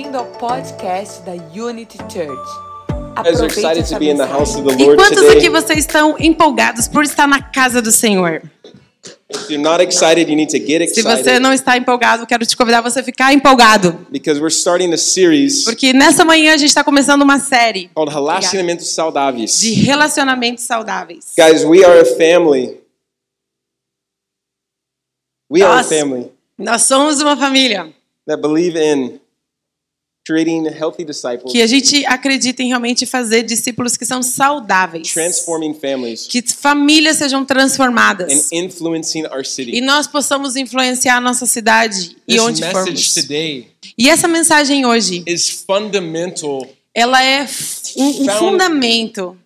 bem-vindo ao podcast da Unity Church. E quantos aqui vocês estão empolgados por estar na casa do Senhor? If you're not excited, you need to get Se você excited não está empolgado, quero te convidar a você ficar empolgado. because we're starting a series Porque nessa manhã a gente está começando uma série called Relacionamentos Saudáveis. de relacionamentos saudáveis. Guys, we are a family. We are a Nós- family Nós somos uma família that believe in que a gente acredita em realmente fazer discípulos que são saudáveis. transforming families, Que famílias sejam and transformadas. influencing our E nós possamos influenciar a nossa cidade e This onde message formos. E essa mensagem hoje, is fundamental, ela é um, um fundamento.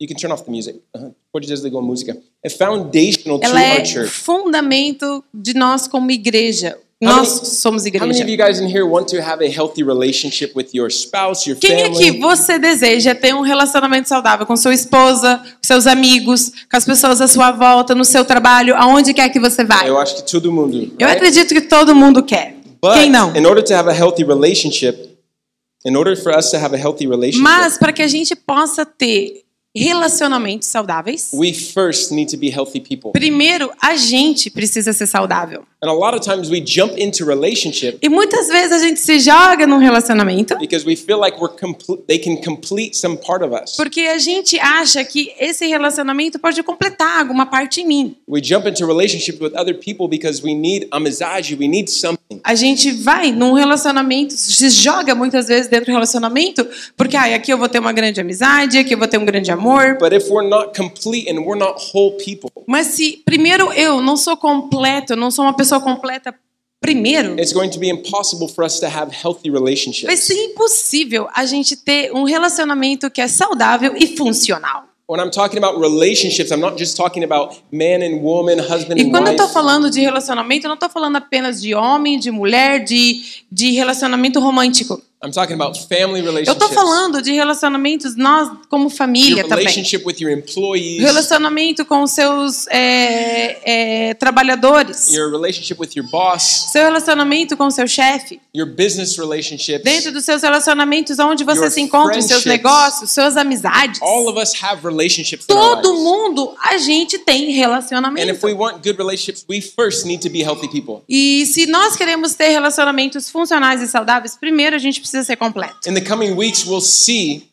You can turn off the music. Uh-huh. Pode desligar a música. É foundational to ela our é church. fundamento de nós como igreja. How Nós many- somos igreja. of you guys in here want to have a healthy relationship with your spouse, your Quem aqui você deseja ter um relacionamento saudável com sua esposa, com seus amigos, com as pessoas à sua volta, no seu trabalho, aonde quer que você vá? Eu acho que todo mundo. Eu acredito que todo mundo quer. But Quem não? in order to have a healthy relationship, in order for us to have a healthy relationship, Mas para que a gente possa ter relacionamentos saudáveis, we first need to be healthy people. primeiro a gente precisa ser saudável. And a lot of times we jump into relationship E muitas vezes a gente se joga num relacionamento because we feel like we're complete. They can complete some part of us. porque a gente acha que esse relacionamento pode completar alguma parte em mim. We jump into relationship with other people because we need amizade. We need something. A gente vai num relacionamento, se joga muitas vezes dentro do relacionamento, porque ah, aqui eu vou ter uma grande amizade, aqui eu vou ter um grande amor. But if we're not complete and we're not whole people, Mas se primeiro eu não sou completo, eu não sou uma pessoa completa primeiro, it's going to be impossible for us to have healthy vai ser impossível a gente ter um relacionamento que é saudável e funcional. When I'm talking about relationships, I'm not just talking about man and woman, husband E and quando eu estou falando de relacionamento, eu não estou falando apenas de homem, de mulher, de, de relacionamento romântico. I'm talking about family Eu relationships. estou falando de relacionamentos nós como família your também. relationship with your employees, Relacionamento com os seus é, é, trabalhadores. your relationship with your boss, Seu relacionamento com o seu chefe. your business relationships. Dentro dos seus relacionamentos, onde você se encontra, os seus negócios, suas amizades. All of us have relationships Todo mundo, a gente tem relacionamento. E se nós queremos ter relacionamentos funcionais e saudáveis, primeiro a gente precisa ser completo. In the coming weeks, we'll see in the,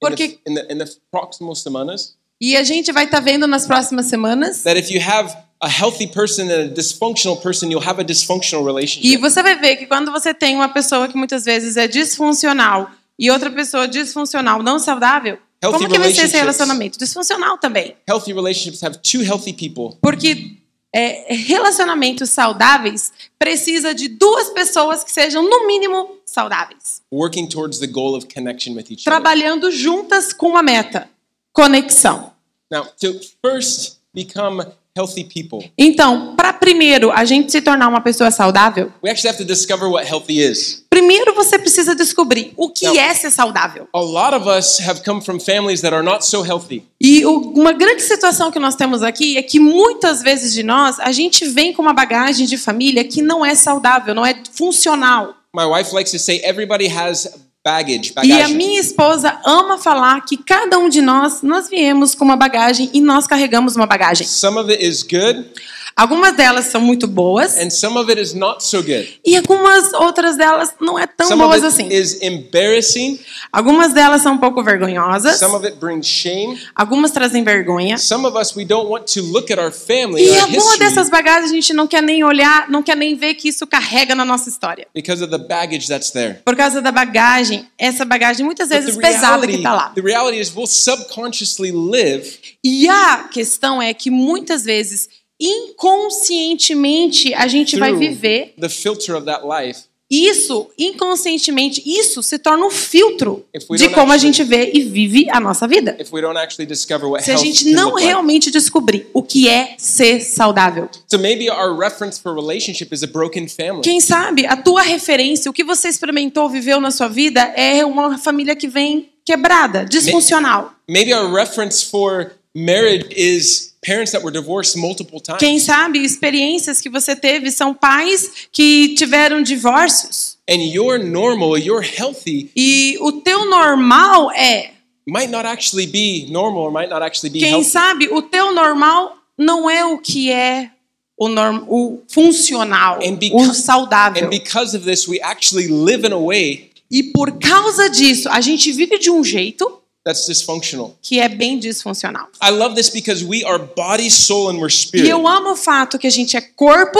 Porque- in the, in the próximas semanas E a gente vai estar vendo nas próximas semanas. that if you have a healthy person and a dysfunctional person, you'll have a dysfunctional E relationship. você vai ver que quando você tem uma pessoa que muitas vezes é disfuncional e outra pessoa disfuncional, não saudável, Healthy como que vai ser esse relacionamento? Disfuncional também. Healthy relationships have two healthy people Porque é, relacionamentos saudáveis precisa de duas pessoas que sejam, no mínimo, saudáveis. working towards the goal of connection with each other. Trabalhando juntas com uma meta: conexão. Now, to first become healthy people, Então, para primeiro a gente se tornar uma pessoa saudável, we actually have to discover what healthy is. primeiro você precisa descobrir o que Não. é ser saudável. A lot of us have come from families that are not so healthy. E o- uma grande situação que nós temos aqui é que muitas vezes de nós, a gente vem com uma bagagem de família que não é saudável, não é funcional. My wife likes to say everybody has baggage, E a minha esposa ama falar que cada um de nós, nós viemos com uma bagagem e nós carregamos uma bagagem. Some of it is good Algumas delas são muito boas and some of it is not so good. e algumas outras delas não é tão Some boas assim. is embarrassing, Algumas delas são um pouco vergonhosas, some of it brings shame. algumas trazem vergonha. Us family, E our alguma history dessas bagagens a gente não quer nem olhar, não quer nem ver que isso carrega na nossa história. because of the baggage that's there. Por causa da bagagem, essa bagagem muitas vezes the pesada que reality, está lá. reality we'll subconsciously live E a questão é que muitas vezes, inconscientemente, a gente vai viver the filter of that life isso, inconscientemente, isso se torna um filtro de como a gente vê e vive a nossa vida. Se a gente não realmente descobrir o que é ser saudável. Quem sabe a tua referência, o que você experimentou, viveu na sua vida, é uma família que vem quebrada, disfuncional. Maybe our reference for marriage is parents that were divorced multiple times. Quem sabe experiências que você teve são pais que tiveram divórcios. And your normal, your healthy, E o teu normal é, might not actually be normal or might not actually be quem healthy. sabe, o teu normal não é o que é o, norm, o funcional, And o because, saudável. and because of this, we actually live in a way E por causa disso, a gente vive de um jeito that's dysfunctional. que é bem disfuncional. I love this because we are body, soul, and we're E spirit. eu amo o fato que a gente é corpo,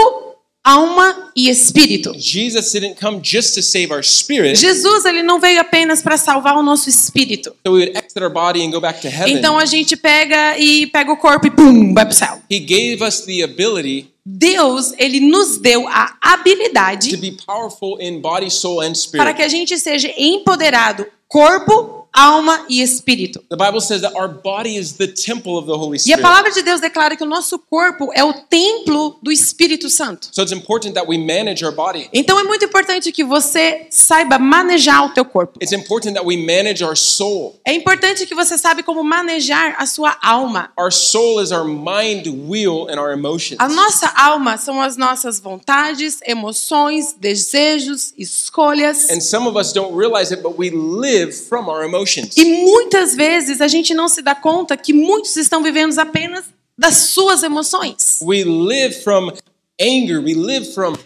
alma e espírito. Jesus didn't come just to save our spirit, Jesus ele não veio apenas para salvar o nosso espírito. so we would exit our body and go back to heaven. Então a gente pega e pega o corpo e pum, vai pro céu. He gave us the ability Deus, ele nos deu a to habilidade be powerful in body, soul, and para que a gente seja empoderado, corpo, alma e espírito. The Bible says that our body is the temple of the Holy E a palavra de Deus declara que o nosso corpo é o templo do Espírito Santo. So it's important that we manage our body. Então é muito importante que você saiba manejar o teu corpo. It's important that we manage our soul. É importante que você saiba como manejar a sua alma. Our soul is our mind wheel and our emotions. A nossa alma são as nossas vontades, emoções, desejos, escolhas. And some of us don't realize it, but we live from our emotions. E muitas vezes a gente não se dá conta que muitos estão vivendo apenas das suas emoções. We live from anger. We live from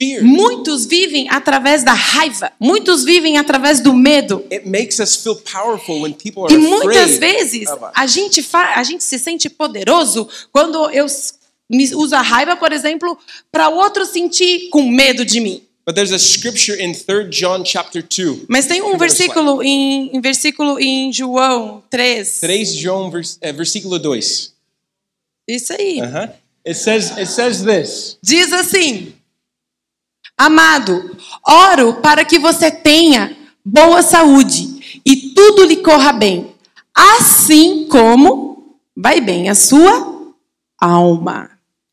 fear. Muitos vivem através da raiva, muitos vivem através do medo. It makes us feel powerful when people are E muitas vezes a gente, a gente se sente poderoso quando eu uso a raiva, por exemplo, para o outro sentir com medo de mim. But there's a scripture in 3 John chapter 2. Mas tem um versículo em, em versículo em João 3. 3 João vers, eh, versículo 2. Isso aí. Uh-huh. It says it says this. Diz assim: Amado, oro para que você tenha boa saúde e tudo lhe corra bem, assim como vai bem a sua alma.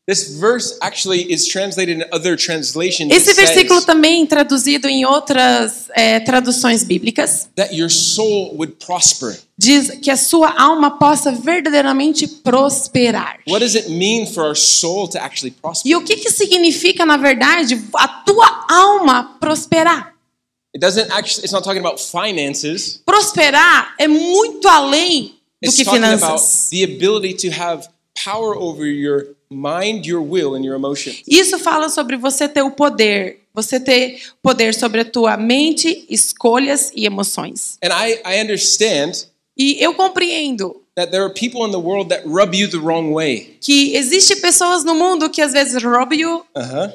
This verse actually is translated in other translations. Esse versículo também traduzido em outras eh, traduções bíblicas that your soul would prosper. diz que a sua alma possa verdadeiramente prosperar. What does it mean for our soul to actually prosper? E o que, que significa, na verdade, a tua alma prosperar? It doesn't actually it's not talking about finances. Prosperar é muito além do It's que talking about finanças. the ability to have power over your mind, your will and your emotions. Isso fala sobre você ter o poder, você ter poder sobre a tua mente, escolhas e emoções. And I, I understand E eu compreendo that there are people in the world that rub you the wrong way. que existe pessoas no mundo que às vezes roubam. Uh-huh.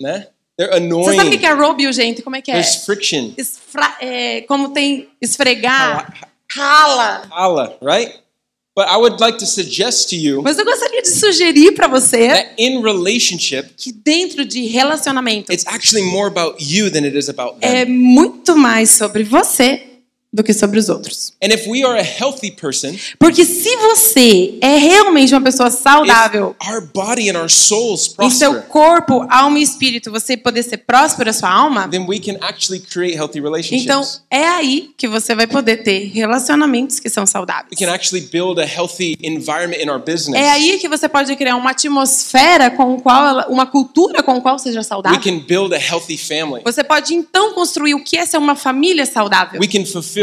Né? They're Você sabe o annoying. que é roubam, gente? Como é que é? There's friction. Esfra- é, como tem esfregar, rala. Allah, right? But I would like to suggest to you Mas eu gostaria de sugerir para você that in relationship, que dentro de relacionamento it's actually more about you than it is about them. é muito mais sobre você do que sobre os outros. And if we are a healthy person, Porque se você é realmente uma pessoa saudável, if our body and our souls em seu corpo, alma e espírito, você poder ser próspero a sua alma, then we can actually create healthy então relationships. é aí que você vai poder ter relacionamentos que são saudáveis. We can actually build a healthy environment in our business. É aí que você pode criar uma atmosfera com qual uma cultura com a qual seja We saudável. can build a healthy family. Você pode então construir o que é ser uma família saudável. We can fulfill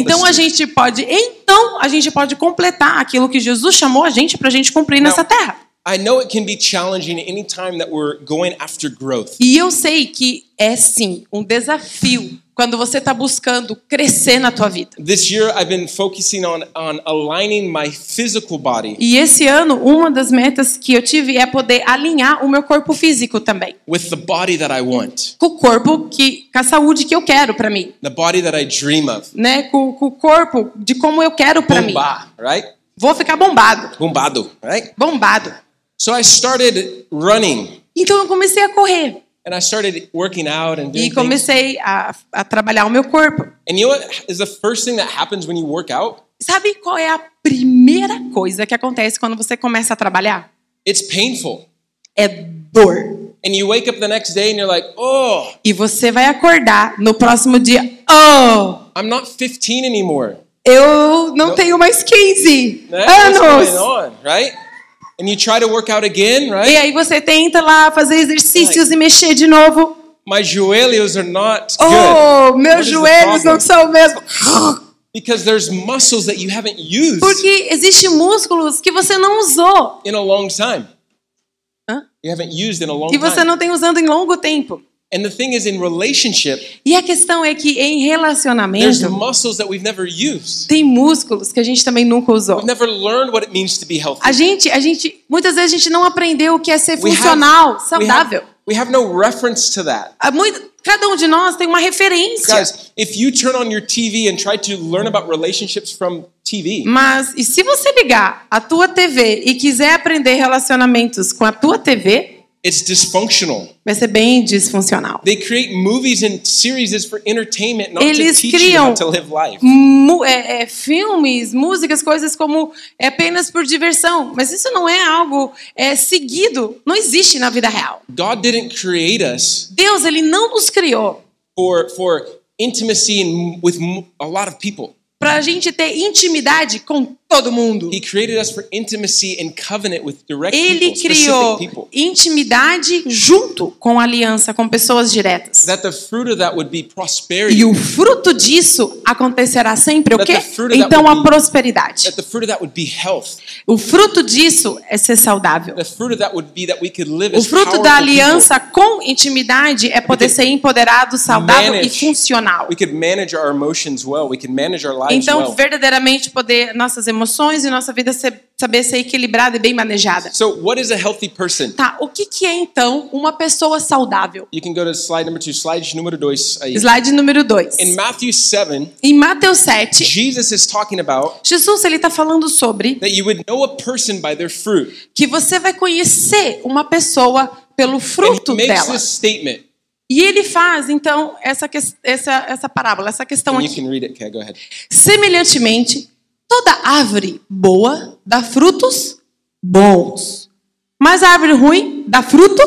Então a gente pode, então a gente pode completar aquilo que Jesus chamou a gente para a gente cumprir nessa terra. I know it can be challenging anytime that we're going after growth. E eu sei que é sim um desafio quando você está buscando crescer na tua vida. This year, I've been focusing on, on aligning my physical body E esse ano, uma das metas que eu tive é poder alinhar o meu corpo físico também. with the body that I want, Com o corpo que, com a saúde que eu quero para mim. the body that I dream of. Né? Com, com o corpo de como eu quero para mim. Right? Vou ficar bombado. Bombado, right? Bombado. So I started running Então eu comecei a correr. And I started working out and doing E comecei a, a trabalhar o meu corpo. And you know what is the first thing that happens when you work out? Sabe qual é a primeira coisa que acontece quando você começa a trabalhar? It's painful. É dor. And you wake up the next day and you're like, oh, E você vai acordar no próximo dia. Oh, I'm not 15 anymore. eu não tenho mais 15 Né? What's going anos. on, right? And you try to work out again, E right? aí você tenta lá fazer exercícios e mexer de novo. My joelhos are not good. Oh, meus What joelhos não são mesmo. Because there's muscles that you haven't used Porque existe músculos que você não usou, in a long time. Hã? You haven't used in a long que você time. não tem usando em longo tempo. And the thing is, in relationship, E a questão é que em there's relacionamento muscles that we've never used. tem músculos que a gente também nunca usou. We've never learned what it means to be healthy. A gente, a gente, muitas vezes a gente não aprendeu o que é ser We have- funcional, saudável. We have no reference to that. Muito- cada um de nós tem uma referência. Guys, if you turn on your TV and try to learn about relationships from TV, Mas e se você ligar a tua TV e quiser aprender relacionamentos com a tua TV, it's dysfunctional. vai ser bem disfuncional. They create movies and series for entertainment, not Eles to teach you how to live life. é, é, filmes, músicas, coisas como é apenas por diversão. Mas isso não é algo é, seguido, não existe na vida real. God didn't create us Deus, ele não nos criou for for intimacy with a lot of people. para a gente ter intimidade com todo mundo. He created us for intimacy and covenant with direct Ele people, criou people. intimidade junto com aliança com pessoas diretas. That the fruit of that would be prosperity. E o fruto disso acontecerá sempre o quê? Então a prosperidade. That the fruit of that would be health. O fruto disso é ser saudável. The fruit of that would be that we could live O as fruto da people. aliança com intimidade é poder ser empoderado, saudável e funcional. We could manage our emotions well. We could manage our lives Então, well. verdadeiramente poder nossas emoções e nossa vida ser, saber ser equilibrada e bem manejada. So, what is a healthy person? Tá, o que, que é então uma pessoa saudável? You can go to slide number two. Slide número dois. aí. Slide número 2. In Matthew 7, Em Mateus 7, Jesus is talking about Jesus ele está falando sobre that you would know a person by their fruit. que você vai conhecer uma pessoa pelo And fruto he makes dela. this statement. E ele faz, então, essa, essa, essa parábola, essa questão And aqui. it. Semelhantemente, toda árvore boa dá frutos bons, mas a árvore ruim dá fruto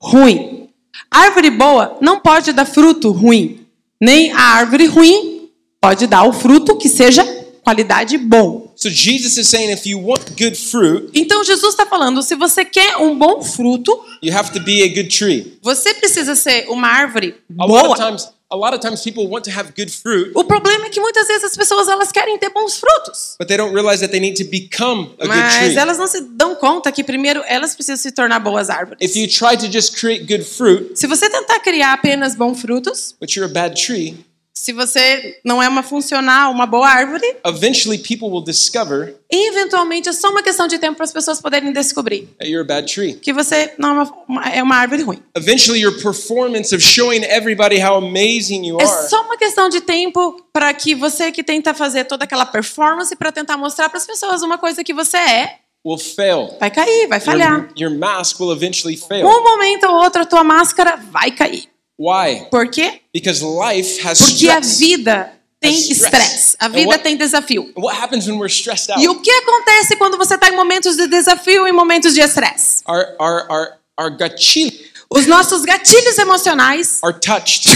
ruim. A árvore boa não pode dar fruto ruim, nem a árvore ruim pode dar o fruto que seja qualidade bom. So Jesus is saying if you want good fruit, Então Jesus está falando, se você quer um bom fruto, you have to be a good tree. você precisa ser uma árvore boa. A lot of times people want to have good fruit, O problema é que muitas vezes as pessoas elas querem ter bons frutos. but they don't realize that they need to become a good Mas tree. elas não se dão conta que primeiro elas precisam se tornar boas árvores. If you try to just create good fruit, Se você tentar criar apenas bons frutos, but you're a bad tree, se você não é uma funcional, uma boa árvore, eventually people will discover eventualmente é só uma questão de tempo para as pessoas poderem descobrir that you're a bad tree. que você não é uma, uma- é uma árvore ruim. Eventually, your performance of showing everybody how amazing you É are só uma questão de tempo para que você que tenta fazer toda aquela performance para tentar mostrar para as pessoas uma coisa que você é, will fail. vai cair, vai falhar. Your, your mask will eventually fail. Um momento ou outro a tua máscara vai cair. Why? Por quê? Because life has Porque a vida tem estresse, a vida what- tem desafio. And what happens when we're stressed out? E o que acontece quando você está em momentos de desafio e momentos de estresse? Our, our, our, our gatilhos Os nossos gatilhos emocionais are touched.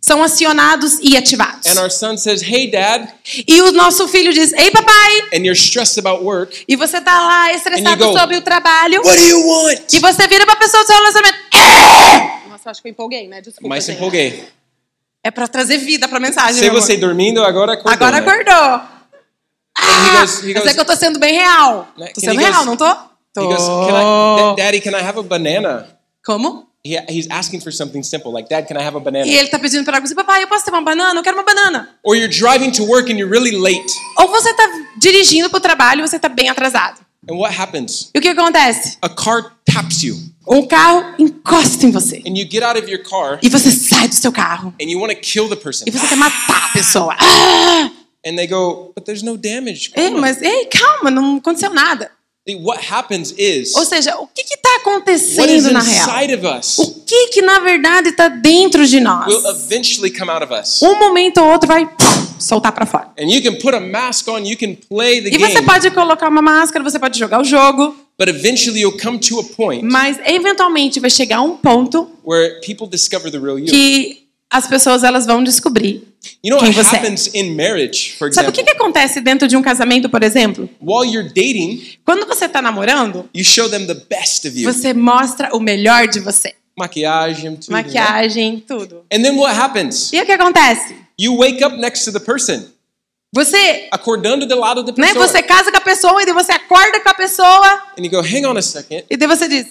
são acionados e ativados. And our son says, Hey, dad. E o nosso filho diz: Ei, papai! And you're stressed about work. E você tá lá estressado go, sobre o trabalho. What do you want? E você vira pra pessoa do seu relacionamento. Nossa, acho que eu empolguei, né? Desculpa. Mas se gente. empolguei. É pra trazer vida pra mensagem. Se amor. você dormindo, agora acordou. Agora né? acordou. he goes- he Mas goes- é que eu tô sendo bem real. Né? Tô sendo he real, goes- não tô? Tô. Goes, can I, "Da- Daddy, can I have a banana? Como? He, he's asking for something simple, like, Dad, can I have a banana? E ele tá pedindo pra algo assim, papai, eu posso ter uma banana? Eu quero uma banana. Or you're driving to work and you're really late. Ou você tá dirigindo pro trabalho e você tá bem atrasado. And what happens? E o que acontece? A car taps you. Um carro encosta em você. And you get out of your car E você sai do seu carro. and you want to kill the person. E você quer matar a pessoa. Ah! And they go, but there's no damage. Ei, Calma." mas, ei, calma, não aconteceu nada. What happens is Ou seja, o que está acontecendo na real? us O que que na verdade está dentro de nós? Um momento ou outro vai pum, soltar para fora. On, E você pode colocar uma máscara, você pode jogar o jogo, but eventually you'll come to a point mas eventualmente vai chegar um ponto where people discover the real you. que as pessoas elas vão descobrir. You know quem what você é. marriage, for Sabe o example? que, que acontece dentro de um casamento, por exemplo? While you're dating, Quando você está namorando, the best of you. você mostra o melhor de você. maquiagem, tudo. né? maquiagem, tudo. And then what happens? E o que acontece? You wake up next to the person, Você, acordando do lado da né, pessoa. você casa com a pessoa e daí você acorda com a pessoa And you go, hang on a second. e daí você diz: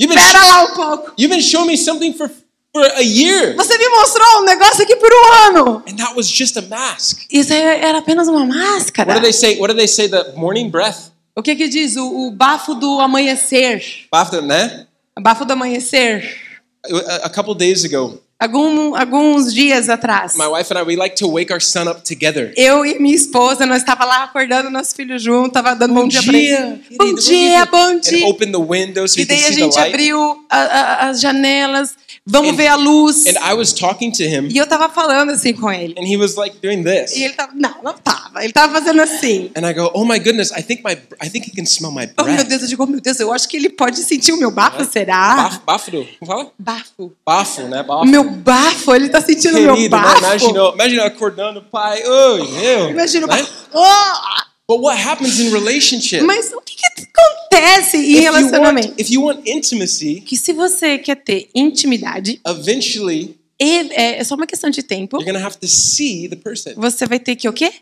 You've been, "Espera lá um pouco. you've been showing me something for, for a year. Você me mostrou um negócio aqui por um ano. And that was just a mask. Isso aí era apenas uma máscara. What do they say? What do they say? The morning breath. O que que diz? O, o bafo do amanhecer. After né? Bafo do amanhecer. A, a couple days ago, Algum, alguns dias atrás. my wife and I we like to wake our son up together. Eu e minha esposa, nós estava lá acordando nosso filho junto, tava dando bom, dia pra ele. querido. Bom dia, bom And dia. open the window so E daí a gente abriu a- a- as janelas, vamos And- ver a luz. And I was talking to him, E eu tava falando assim com ele. and he was like doing this. E ele tava, não, não tava. Ele tava fazendo assim. And I go, oh my goodness, I think my, I think he can smell my Oh, meu breath. Deus, eu digo, oh, meu Deus, eu acho que ele pode sentir o meu bafo, será? Bafo, como fala? Bafo. Bafo, né? Bafo. meu bafo, ele tá sentindo o meu né? bafo. Imagina, imagina acordando, pai, oi, meu. Imagina o né? Oh! But what happens in relationship? Mas o que, que acontece em If you, relacionamento? want, if you want intimacy, Que se você quer ter intimidade, eventually é, é só uma questão de tempo, you're gonna have to see the person. você vai ter que o quê?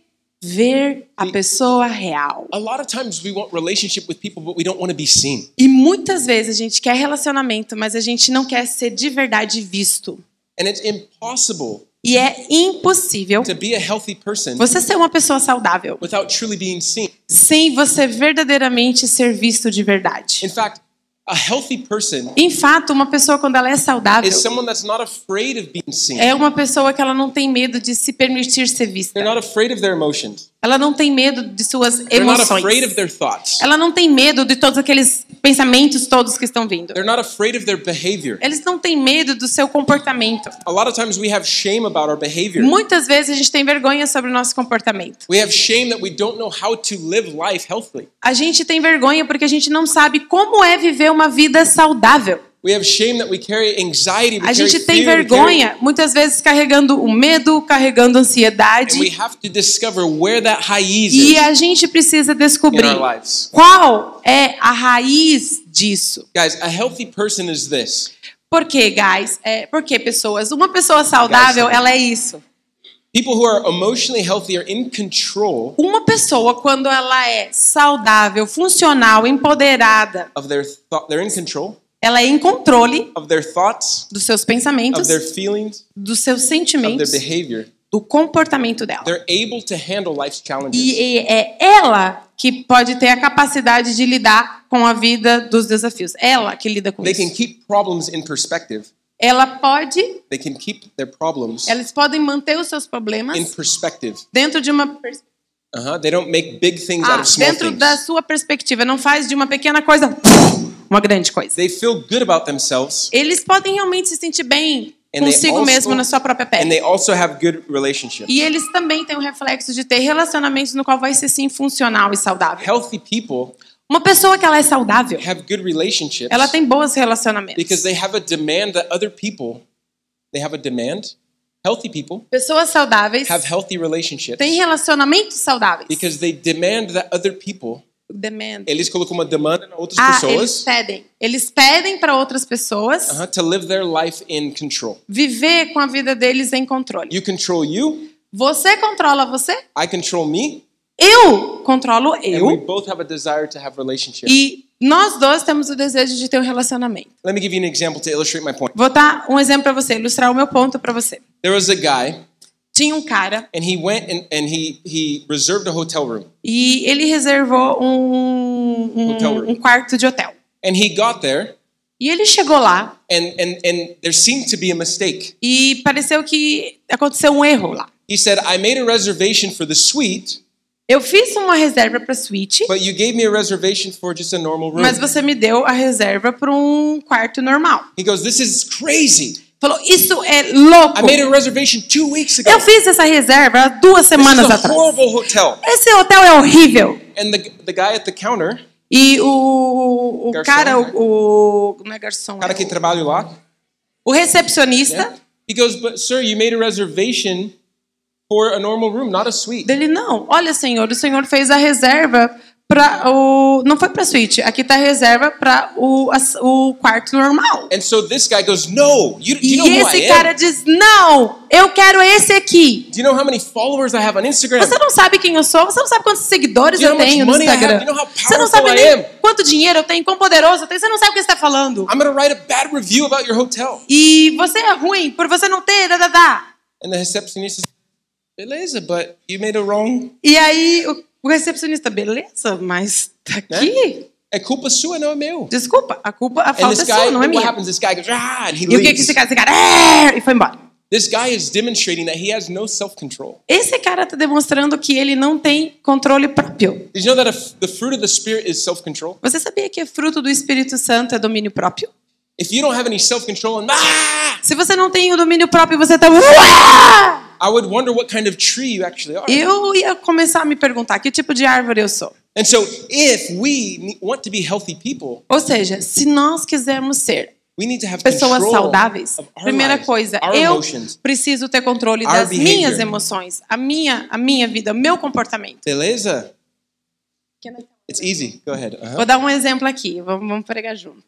Ver a pessoa real. A lot of times we want relationship with people, but we don't want to be seen. E muitas vezes a gente quer relacionamento, mas a gente não quer ser de verdade visto. And it's impossible E é impossível to be a healthy person você ser uma pessoa saudável without truly being seen. sem você verdadeiramente ser visto de verdade. In fact, a healthy person Em fato, uma pessoa quando ela é saudável is someone that's not afraid of being seen. é uma pessoa que ela não tem medo de se permitir ser vista. Ela não tem medo de suas emoções. Ela não tem medo de todos aqueles pensamentos todos que estão vindo. Eles não têm medo do seu comportamento. Muitas vezes a gente tem vergonha sobre o nosso comportamento. A gente tem vergonha porque a gente não sabe como é viver uma vida saudável. We have shame that we carry anxiety, we A gente tem vergonha, muitas vezes carregando o medo, carregando ansiedade. have to discover where that raiz E a gente precisa descobrir qual é a raiz disso. Guys, a healthy person is this. Por quê, guys? É, por quê, pessoas? Uma pessoa saudável, ela é isso. People who are emotionally healthy are in control Uma pessoa, quando ela é saudável, funcional, empoderada, of their thought. They're in control ela é em controle of their thoughts, dos seus of pensamentos, their feelings, dos seus of their sentimentos, behavior. do comportamento dela. E é ela que pode ter a capacidade de lidar com a vida dos desafios. Ela que lida com They can isso. keep problems in perspective. Ela pode, They can keep their problems eles podem manter os seus in problemas perspective. dentro de uma pers-. They don't make big things out ah, of small dentro things. da sua perspectiva. Não faz de uma pequena coisa uma grande coisa. They feel good about themselves Eles podem realmente se sentir bem consigo also- mesmo na sua própria pele. they also have good relationships. E eles também têm o reflexo de ter relacionamentos no qual vai ser sim funcional e saudável. Healthy people Uma pessoa que ela é saudável, have good relationships ela tem bons relacionamentos. because they have a demand that other people they have a demand. Healthy people Pessoas saudáveis have healthy relationships têm relacionamentos saudáveis. because they demand that other people Demand. eles colocam uma demanda em outras Ah, eles pessoas pedem. Eles pedem para outras pessoas uh-huh, to live their life in control. viver com a vida deles em controle. You control you, Você controla você, I control me, eu controlo and we eu. both have a desire to have relationship. E nós dois temos o desejo de ter um relacionamento. Let me give you an example to illustrate my point. Vou dar um exemplo para você, ilustrar o meu ponto para você. There was a guy Tinha um cara and he went and, and he he reserved a hotel room. e ele reservou um, um, Hotel room. um quarto de hotel. And he got there E ele chegou lá and and and there seemed to be a mistake. e pareceu que aconteceu um erro lá. He said, "I made a reservation for the suite, Eu fiz uma reserva para suíte, but you gave me a reservation for just a normal room." mas você me deu a reserva para um quarto normal. He goes, "This is crazy. Falou, isso é louco. I made a reservation 2 weeks ago. Eu fiz essa reserva duas This semanas is a atrás. horrible hotel." Esse hotel é horrível. And the the guy at the counter, E o, o Garçom, cara, né? o, o. Não é garçom. o cara é que o- trabalha lá, O recepcionista yeah, he goes, "But sir, you made a reservation for a normal room, not a suite." dele, não. Olha, senhor, o senhor fez a reserva para o. Não foi para suíte. Aqui tá a reserva para o, as- o quarto normal. And so this guy goes, No, you, you E know I esse cara diz: Não, eu quero esse aqui. Do you know how many followers I have on Instagram? Você não sabe quem eu sou, você não sabe quantos seguidores you eu know tenho no? Instagram. You know Você não sabe nem quanto dinheiro eu tenho, quão poderoso eu tenho. Você não sabe o que você está falando. I'm to write a bad review about your hotel. E você é ruim por você não ter. Da, da, da. And the receptionist Beleza, but you made a wrong. E aí o, o recepcionista, beleza, mas tá aqui. É culpa sua, não é meu. Desculpa, a culpa, a falta this é guy, sua, não é minha. happens? This guy goes, ah, and he E o que que leaves. esse cara, esse cara, é, e foi embora. This guy is demonstrating that he has no self-control. Esse cara está demonstrando que ele não tem controle próprio. Did you know that the fruit of the Spirit is self-control? Você sabia que fruto do Espírito Santo é domínio próprio? If you don't have any self-control, ah, Se você não tem o domínio próprio, você tá. Uá! I would wonder what kind of tree you actually are. Eu ia começar a me perguntar que tipo de árvore eu sou. And so, if we want to be healthy people, Ou seja, se nós quisermos ser pessoas saudáveis, primeira coisa, eu emotions. preciso ter controle das minhas emoções, a minha, a minha vida, o meu comportamento. Beleza? It's easy. Go ahead. Uh-huh. Vou dar um exemplo aqui, vamos, vamos pregar junto.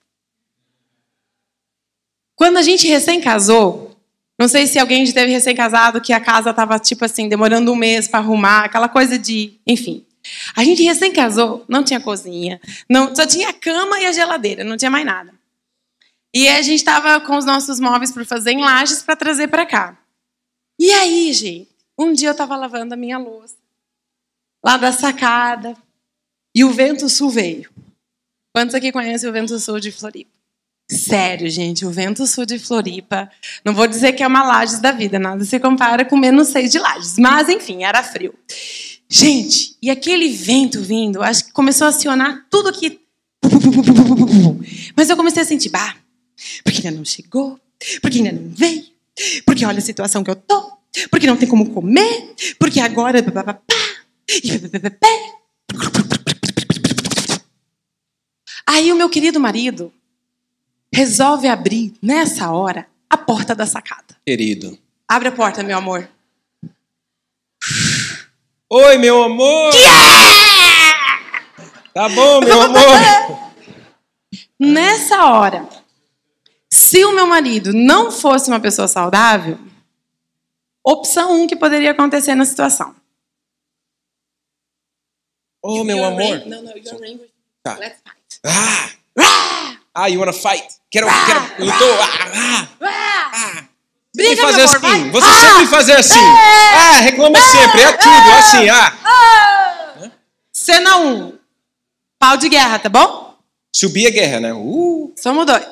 Quando a gente recém casou, não sei se alguém já teve recém casado que a casa tava tipo assim, demorando um mês para arrumar, aquela coisa de, enfim. A gente recém casou, não tinha cozinha, não, só tinha a cama e a geladeira, não tinha mais nada. E a gente tava com os nossos móveis para fazer em lajes para trazer para cá. E aí, gente, um dia eu tava lavando a minha louça lá da sacada e o vento sul veio. Quantos aqui conhecem o vento sul de Floripa? Sério, gente, o vento sul de Floripa. Não vou dizer que é uma lajes da vida, nada se compara com menos seis de lajes. Mas, enfim, era frio. Gente, e aquele vento vindo, acho que começou a acionar tudo que. Mas eu comecei a sentir, bah, porque ainda não chegou, porque ainda não veio, porque olha a situação que eu tô, porque não tem como comer, porque agora. Aí o meu querido marido resolve abrir, nessa hora, a porta da sacada. Querido. Abre a porta, meu amor. Oi, meu amor! Tá bom, meu amor! Nessa hora, se o meu marido não fosse uma pessoa saudável, opção um que poderia acontecer na situação. Oh, meu amor! Não, não, you're angry. Tá. Let's fight. Ah! Ah, you wanna fight? Quero, quero, eu tô, ah, ah, ah. Sempre Briga, fazer meu amor, assim, vai. você Ah! sempre fazer assim. Ah, reclama sempre, é tudo, assim, ah. Cena 1. Um, pau de guerra, tá bom? Subir a guerra, né? Uh, Somos dois.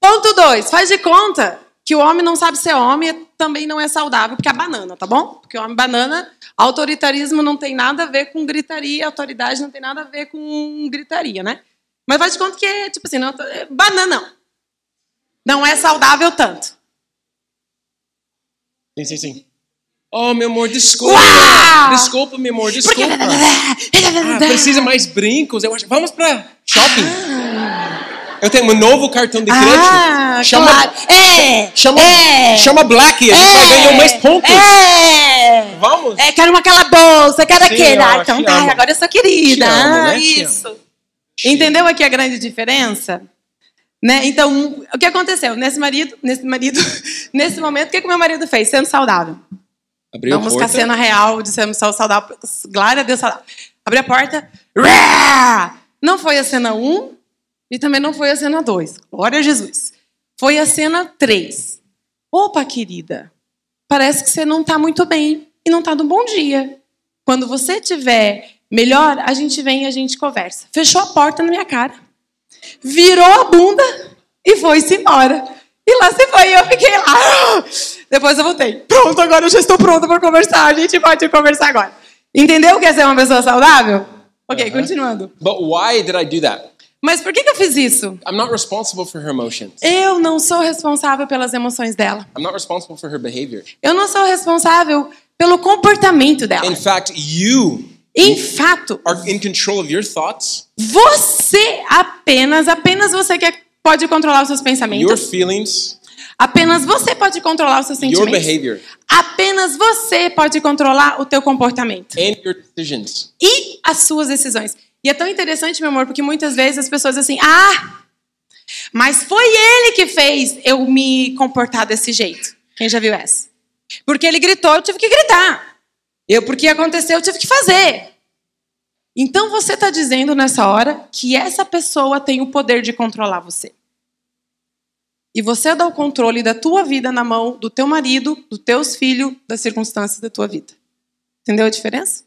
Ponto 2. Faz de conta que o homem não sabe ser homem e também não é saudável, porque é banana, tá bom? Porque o homem banana, autoritarismo não tem nada a ver com gritaria, autoridade não tem nada a ver com gritaria, né? Mas faz de conta que é tipo assim, não, é banana não. Não é saudável tanto. sim, sim, sim. Oh, meu amor, desculpa. Uau! Desculpa, meu amor, desculpa. Ah, precisa mais brincos. Eu acho. Vamos pra shopping. Eu tenho um novo cartão de crédito. Ah, chama, claro. É, chama, é, chama Black, a gente vai ganhar mais pontos. É. Vamos? É, quero uma aquela bolsa, quero Sim, ó, Ah, então tá, amo. agora eu sou querida. Te amo, ah, né? Te isso. Entendeu aqui a grande diferença? Né? Então, o que aconteceu? Nesse marido, nesse marido, nesse momento, o que, que meu marido fez? Sendo saudável. Abriu Vamos a com a cena real de sermos saudável. Glória a Deus, saudável. Abre a porta. Não foi a cena 1 e também não foi a cena 2. Glória a Jesus. Foi a cena 3. Opa, querida, parece que você não está muito bem e não está no bom dia. Quando você tiver melhor, a gente vem e a gente conversa. Fechou a porta na minha cara. Virou a bunda e foi-se embora. E lá se foi, e eu fiquei lá. Depois eu voltei. Pronto, agora eu já estou pronta para conversar. A gente pode conversar agora. Entendeu o que é ser uma pessoa saudável? Ok, Aham. continuando. But why did I do that? Mas por que, que eu fiz isso? I'm not responsible for her emotions. Eu não sou responsável pelas emoções dela. I'm not responsible for her behavior. Eu não sou responsável pelo comportamento dela. In fact, you Em fato, are in control of your thoughts, você apenas, apenas você que pode controlar os seus your pensamentos, feelings, Apenas você pode controlar os seus your sentimentos. behavior, Apenas você pode controlar o teu comportamento and your decisions. e as suas decisões. E é tão interessante, meu amor, porque muitas vezes as pessoas assim: "Ah, mas foi ele que fez eu me comportar desse jeito". Quem já viu essa? Porque ele gritou, eu tive que gritar. Eu porque aconteceu, eu tive que fazer. Então você está dizendo nessa hora que essa pessoa tem o poder de controlar você. E você dá o controle da tua vida na mão do teu marido, dos teus filhos, das circunstâncias da tua vida. Entendeu a diferença?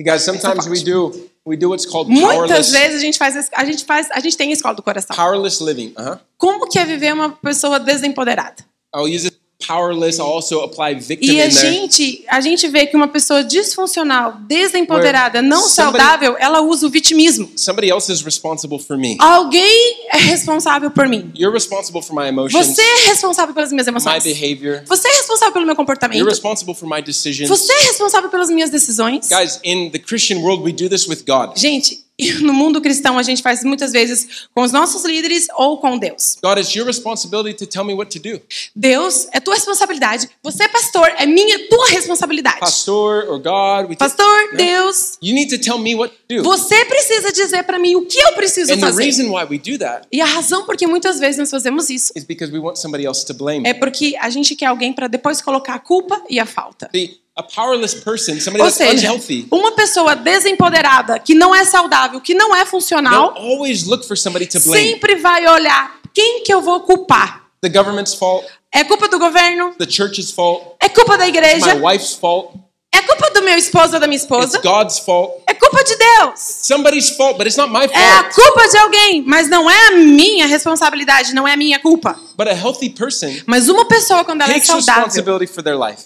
You guys, sometimes we do we do what's called Muitas vezes a gente faz, a gente faz, a gente tem a escola do coração. powerless living. Uh-huh. Como que é viver uma pessoa desempoderada? I'll use powerless. Also apply victim E a gente, a gente vê que uma pessoa disfuncional, desempoderada, não somebody- saudável, ela usa o vitimismo. Somebody else is responsible for me. Alguém é responsável por mim. You're responsible for my emotions, Você é responsável pelas minhas my emoções. behavior. Você é responsável pelo meu You're comportamento. responsible for my decisions. Você é responsável pelas minhas decisões. Guys, in the Christian world, we do this with God. Gente, no mundo cristão a gente faz muitas vezes com os nossos líderes ou com Deus. God, it's your responsibility to tell me what to do. Deus é tua responsabilidade. Você é pastor, é minha tua responsabilidade. Pastor or God, we Pastor, Yeah. Deus, You need to tell me what to do. você precisa dizer para mim o que eu preciso And the fazer. reason why we do that E a razão por que muitas vezes nós fazemos isso is because we want somebody else to blame. é porque a gente quer alguém para depois colocar a culpa e a falta. See, a powerless person, somebody Ou that's seja, unhealthy, uma pessoa desempoderada, que não é saudável, que não é they'll funcional, always look for somebody to blame. sempre vai olhar quem que eu vou culpar. The government's fault, É culpa do governo? the church's fault, É culpa da it's igreja? my wife's fault, É culpa do meu esposo ou da minha it's esposa? God's fault, É culpa de Deus. somebody's fault, but it's not my É a fault. culpa de alguém, mas não é a minha responsabilidade, não é a minha culpa. But a healthy person Mas uma pessoa, quando ela é takes saudável, responsibility for their life.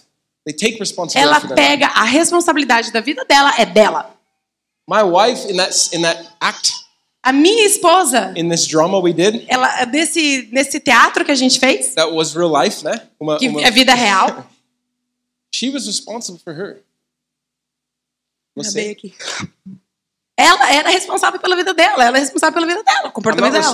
They take responsibility ela pega a responsabilidade da vida dela, é dela. My wife, in that in that act, A minha esposa, in this drama we did, ela desse nesse teatro que a gente fez, that was real life, né? Uma- que uma- é vida real. She was responsible for her. Você? aqui. Ela era responsável pela vida dela, ela é responsável pela vida dela, o I'm comportamento dela.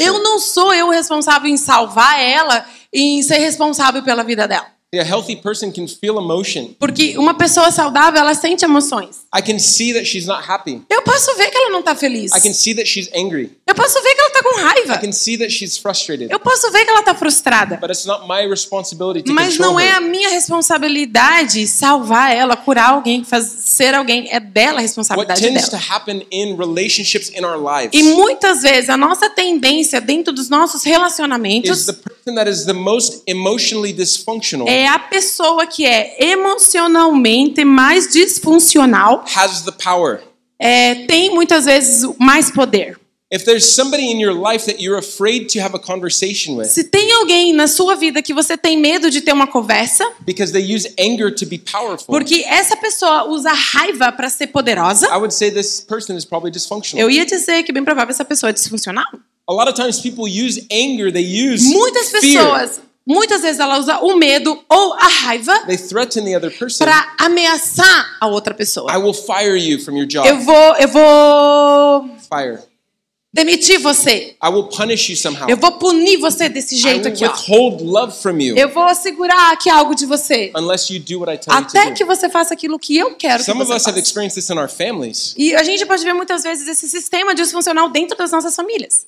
Eu não sou eu responsável em salvar ela e em ser responsável pela vida dela. A healthy person can feel emotion. Porque uma pessoa saudável, ela sente emoções. I can see that she's not happy. Eu posso ver que ela não está feliz. I can see that she's angry. Eu posso ver que ela está com I raiva. can see that she's frustrated. Eu posso ver que ela está frustrada. But it's not my responsibility to Mas não é her. a minha responsabilidade salvar ela, curar alguém, fazer alguém. É dela a What responsabilidade tends to dela. happen in relationships in our lives E muitas vezes a nossa tendência dentro dos nossos is relacionamentos the person that is the most emotionally dysfunctional é a pessoa que é emocionalmente mais disfuncional, has the power. é, tem muitas vezes mais poder. If there's somebody in your life that you're afraid to have a conversation with Se tem alguém na sua vida que você tem medo de ter uma conversa, because they use anger to be powerful, porque essa pessoa usa raiva para ser poderosa, I would say this person is probably dysfunctional. eu ia dizer que bem provável essa pessoa é disfuncional. A lot of times people use anger, they use Muitas fear. Muitas vezes ela usa o medo ou a raiva They threaten the other person. para ameaçar a outra pessoa. I will fire you from your job. Eu vou, eu vou Fire. demitir você. I will punish you somehow. Eu vou punir você desse jeito aqui, ó. withhold love from you Eu vou segurar aqui algo de você. unless you do what I tell you Até que você faça aquilo que eu quero que Some of você us have faça. experienced this in our families. E a gente pode ver muitas vezes esse sistema disfuncional dentro das nossas famílias.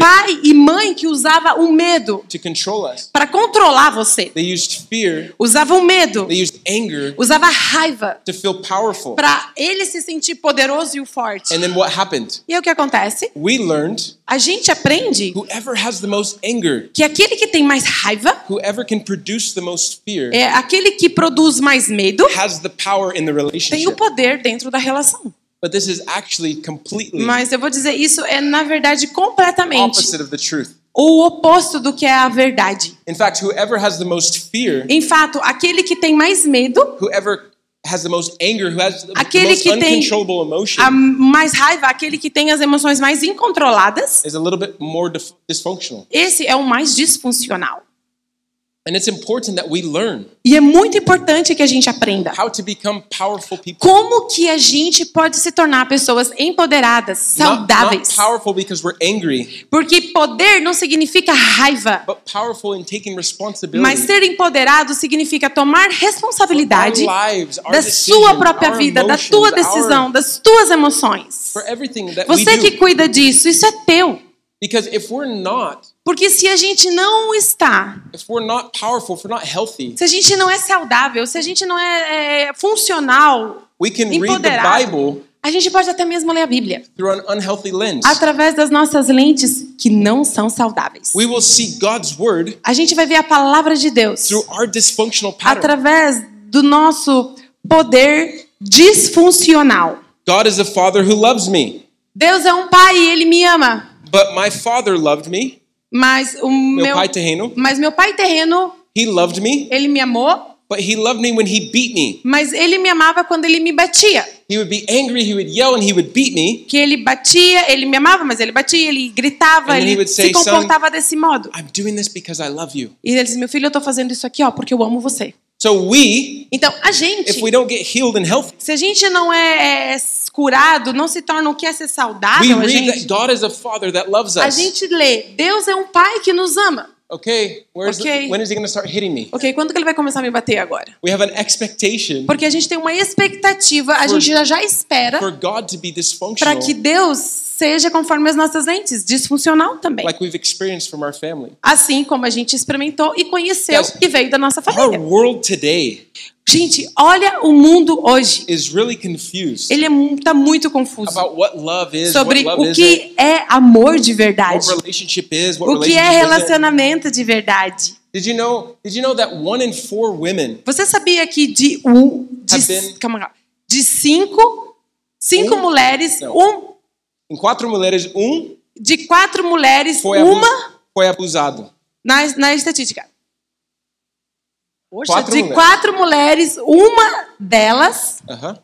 Pai e mãe que usava o medo to control us. para controlar você. They used fear, Usava o medo, they used anger usava raiva to feel powerful. para ele se sentir poderoso e forte. And then what happened? E o que acontece? We learned A gente aprende whoever has the most anger, que aquele que tem mais raiva whoever can produce the most fear, é aquele que produz mais medo, has the power in the tem o poder dentro da relação. But this is actually completely Mas eu vou dizer, isso é na verdade completamente opposite of the truth. o oposto do que é a verdade. In fact, whoever has the most fear, Em fato, aquele que tem mais medo, whoever has the most anger, who has the Aquele most que tem uncontrollable emotion, a mais raiva, aquele que tem as emoções mais incontroladas, is a little bit more dysfunctional. esse é o mais disfuncional. And it's important that we learn E é muito importante que a gente aprenda. how to become powerful people. Como que a gente pode se tornar pessoas empoderadas, saudáveis? powerful because we're angry, Porque poder não significa raiva, but powerful in taking responsibility. mas ser empoderado significa tomar responsabilidade da sua própria vida, da tua decisão, das tuas emoções. Você que cuida disso, isso é teu. Because if we're not, Porque se a gente não está, powerful, healthy, se a gente não é saudável, se a gente não é, é funcional, empoderado, a gente pode até mesmo ler a Bíblia através das nossas lentes que não são saudáveis. We will see God's word A gente vai ver a palavra de Deus através do nosso poder disfuncional. God is a father who loves me, Deus é um pai e ele me ama, but my father loved me. Mas o Meu meu pai terreno, mas meu pai terreno, he loved me, ele me amou, but he loved me when he beat me. mas ele me amava quando ele me batia. He would be angry, he would yell, and he would beat me. Que ele batia, ele me amava, mas ele batia, ele gritava, And ele would se say, comportava desse modo. I'm doing this because I love you. E ele disse: "Meu filho, eu tô fazendo isso aqui, ó, porque eu amo você". So we, Então, a gente, if we don't get healed and healthy, se a gente não é, é curado, não se torna o que é ser we saudável, a gente a gente lê, Deus é um pai que nos ama. Okay, where's Okay. The, when is he going to start hitting me? Ok, quando que ele vai começar a me bater agora? We have an expectation Porque a gente tem uma expectativa, a For- gente já, já espera for God to be para dysfunctional, que Deus seja conforme as nossas lentes, disfuncional também. like we've experienced from our family. Assim como a gente experimentou e conheceu Yes. e veio da nossa Our família. world today Gente, olha o mundo hoje. really Ele está muito confuso is, sobre o que é amor de verdade, is, o que é relacionamento de verdade. Did you know? Did you know that one in four women Você sabia que de um, de, been- calma, de cinco, cinco Um? mulheres, Não. um em quatro mulheres um de quatro mulheres, foi uma foi abusado? na, na estatística. Poxa, Quatro de mulheres. quatro mulheres, uma delas Uh-huh.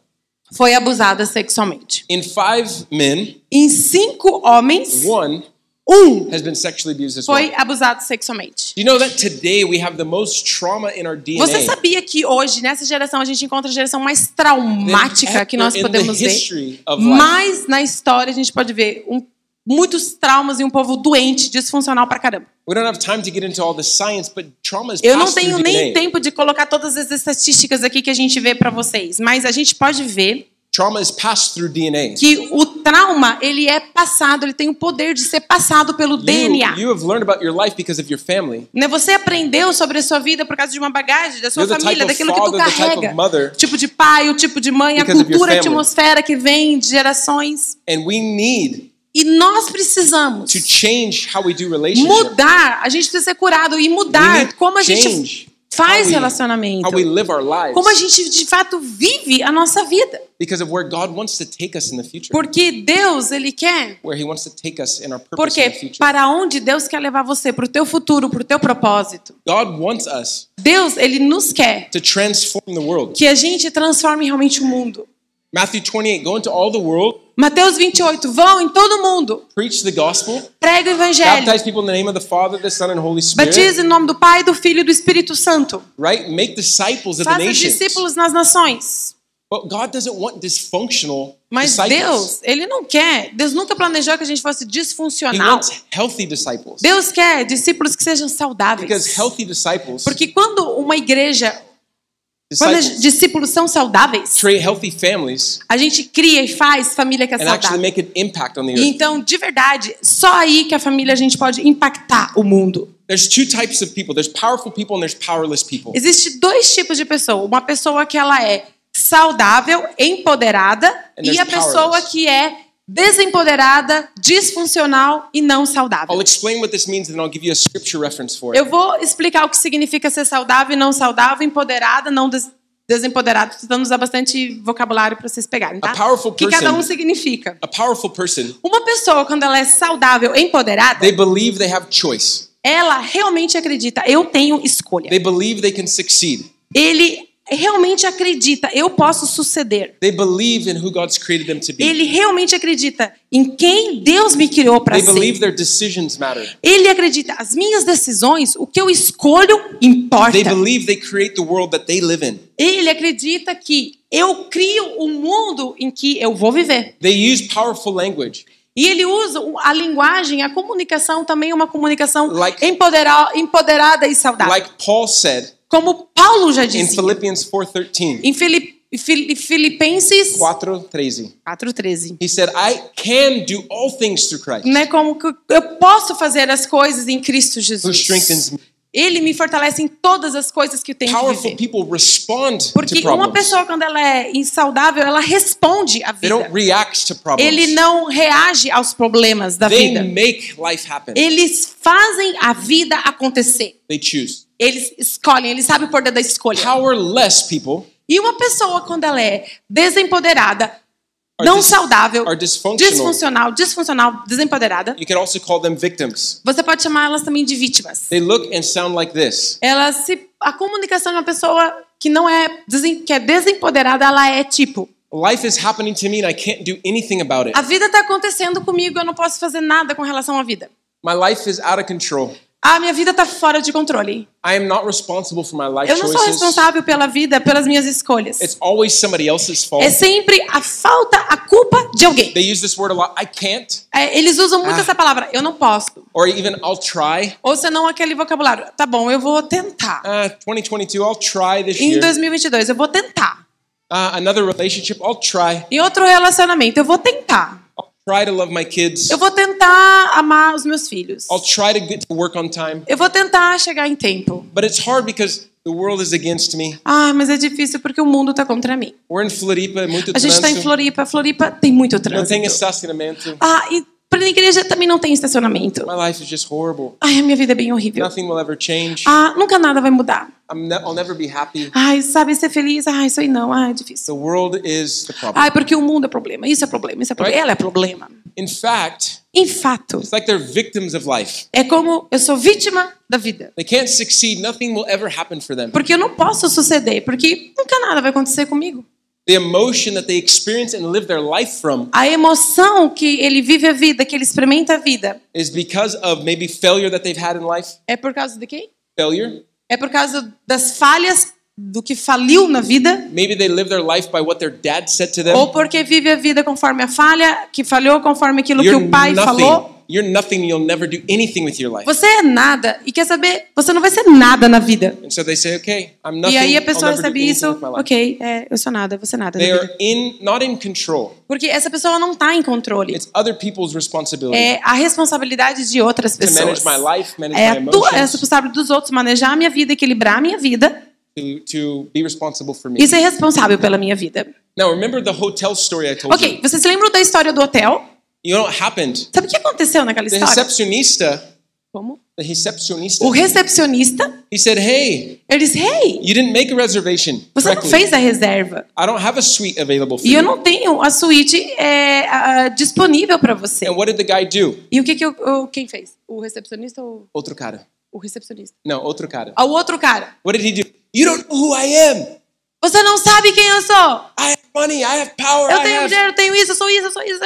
foi abusada sexualmente. In five men, Em cinco homens, one um has been sexually abused as well. foi abusado sexualmente. You know that today we have the most trauma in our DNA Você sabia que hoje, nessa geração, a gente encontra a geração mais traumática que nós podemos ver? Mas na história a gente pode ver um- muitos traumas e um povo doente, disfuncional pra caramba. We don't have time to get into all the science, but trauma is Eu não tenho nem tempo de colocar todas as estatísticas aqui que a gente vê pra vocês, mas a gente pode ver Trauma is passed through DNA. que o trauma, ele é passado, ele tem o poder de ser passado pelo DNA. You, you have learned about your life because of your family. Né? Você aprendeu sobre a sua vida por causa de uma bagagem, da sua You're família, daquilo que tu type carrega. mother. Tipo de pai, o tipo de mãe, a cultura, a atmosfera que vem de gerações. And we need E nós precisamos to change how we do relationships. mudar, a gente precisa ser curado e mudar como a gente faz how we- relacionamento. How we live our lives. Como a gente de fato vive a nossa vida. Because of where God wants to take us in the future. Porque Deus, ele quer. Where He wants to take us in our purpose in the Porque future. para onde Deus quer levar você, para o teu futuro, para o teu propósito. God wants us Deus, ele nos quer to transform the world. que a gente transforme realmente o mundo. Matthew 28, go into all the world, Mateus 28, vão em todo mundo, preach the gospel, prega o evangelho, baptize people in the name of the Father, the Son, and Holy Spirit. batize em nome do Pai, do Filho e do Espírito Santo. Right? Make disciples of the Faça nations. discípulos nas nações. But God doesn't want dysfunctional Mas disciples. Deus, ele não quer. Deus nunca planejou que a gente fosse He disfuncional. wants healthy disciples. Deus quer discípulos que sejam saudáveis. Because healthy disciples, Porque quando uma igreja, quando discípulos são saudáveis, families a gente cria e faz família que é saudável. make an impact on the E então, de verdade, só aí que a família a gente pode impactar o mundo. There's two types of people. There's powerful people and there's powerless people. Existem dois tipos de pessoa. Uma pessoa que ela é saudável, empoderada, e a pessoa powerless. que é desempoderada, disfuncional e não saudável. Eu vou explicar o que significa ser saudável e não saudável, empoderada, não des desempoderada. Tentando usar bastante vocabulário para vocês pegarem, tá? O que cada um significa. A powerful person, Uma pessoa, quando ela é saudável, empoderada, they believe they have choice. ela realmente acredita, eu tenho escolha. They believe they can succeed. Ele realmente acredita, eu posso suceder. They believe in who God's created them to be. Ele realmente acredita em quem Deus me criou para ser. their decisions matter. Ele acredita, as minhas decisões, o que eu escolho importa. They believe they create the world that they live in. Ele acredita que eu crio o mundo em que eu vou viver. They use powerful language. E ele usa a linguagem, a comunicação também é uma comunicação Like- empodera- empoderada e saudável. Like Paul said Como Paulo já in disse Philippians 4:13. em Fili- Fili- Filipenses 4:13. 4:13. He said, "I can do all things through Christ Né, como que eu posso fazer as coisas em Cristo who Jesus. strengthens me." Ele me fortalece em todas as coisas que eu tenho que Powerful viver. people respond Porque uma pessoa quando ela é insaudável, ela responde à They vida. don't react to problems. Ele não reage aos problemas da They vida. make life happen. Eles fazem a vida acontecer. They choose. Eles escolhem, eles sabem o poder da escolha. Powerless people E uma pessoa, quando ela é desempoderada, não saudável, disfuncional, disfuncional, desempoderada, You can also call them victims. você pode chamar elas também de vítimas. They look and sound like this. Ela se, a comunicação de uma pessoa que não é, que é desempoderada, ela é tipo: Life is happening to me and I can't do anything about it. a vida está acontecendo comigo, eu não posso fazer nada com relação à vida. My life is out of control. A minha vida está fora de controle. I am not responsible for my life Eu não sou responsável pela vida, pelas minhas escolhas. It's always somebody else's fault. É sempre a falta, a culpa de alguém. They use this word a lot. I can't, É, eles usam muito Ah. essa palavra, eu não posso. or even I'll try. Ou senão aquele vocabulário, tá bom, eu vou tentar. Uh, 2022, try this Em year. 2022, eu vou tentar. Uh, another relationship, I'll try. Em outro relacionamento, eu vou tentar. I'll try to love my kids. Eu vou tentar amar os meus filhos. I'll try to get to work on time. Eu vou tentar chegar em tempo. But it's hard because the world is against me. Ah, mas é difícil porque o mundo tá contra mim. We're in Floripa, muito A gente tá em trânsito. Floripa, Floripa tem muito Não tem trânsito. estacionamento. Ah, e pra igreja também não tem estacionamento. My life is just horrible. Ai, a minha vida é bem horrível. Nothing will ever change. Ah, nunca nada vai mudar. I'm ne- I'll never be happy. Ai, sabe ser feliz? Ai, isso aí não. Ai, é difícil. The world is the problem. Ai, porque o mundo é problema. Isso é problema, isso é problema. Right. Ela é problema. In fact, Em fato, it's like they're victims of life. é como eu sou vítima da vida. They can't succeed. Nothing will ever happen for them. Porque eu não posso suceder, porque nunca nada vai acontecer comigo. The emotion that they experience and live their life from A emoção que ele vive a vida, que ele experimenta a vida, is because of maybe failure that they've had in life. é por causa de quem? Failure. É por causa das falhas do que faliu na vida, Maybe they live their life by what their dad said to them. ou porque vive a vida conforme a falha, que falhou conforme aquilo que You're o pai falou. nothing. You're nothing. You'll never do anything with your life. Você é nada e quer saber, você não vai ser nada na vida. And so they say, okay, I'm nothing. E aí a pessoa recebe isso, ok, é, eu sou nada, você nada. They are in not in control. Porque essa pessoa não está em controle. It's other people's responsibility É a responsabilidade de outras to manage pessoas. my life, manage É my a tua, é a responsabilidade dos outros manejar a minha vida, equilibrar a minha vida to, to be responsible for me. e ser responsável pela minha vida. Now remember the hotel story I told Ok, you. vocês se lembram da história do hotel? You know what happened? Sabe o que aconteceu naquela The história? receptionista, Como? the receptionista, O recepcionista, he said, "Hey, ele disse, hey, you didn't make a reservation você não correctly. fez a reserva. I don't have a suite available for E eu you." não tenho a suíte é, ah, disponível para você. And what did the guy do? E o que, que eu, eu- quem fez? O recepcionista ou Outro cara. o recepcionista? Não, outro cara. Ah, O outro cara. What did he do? You don't know who I am. Você não sabe quem eu sou. I have money. I have power. Eu I tenho have... dinheiro, eu tenho isso, eu sou isso, eu sou isso.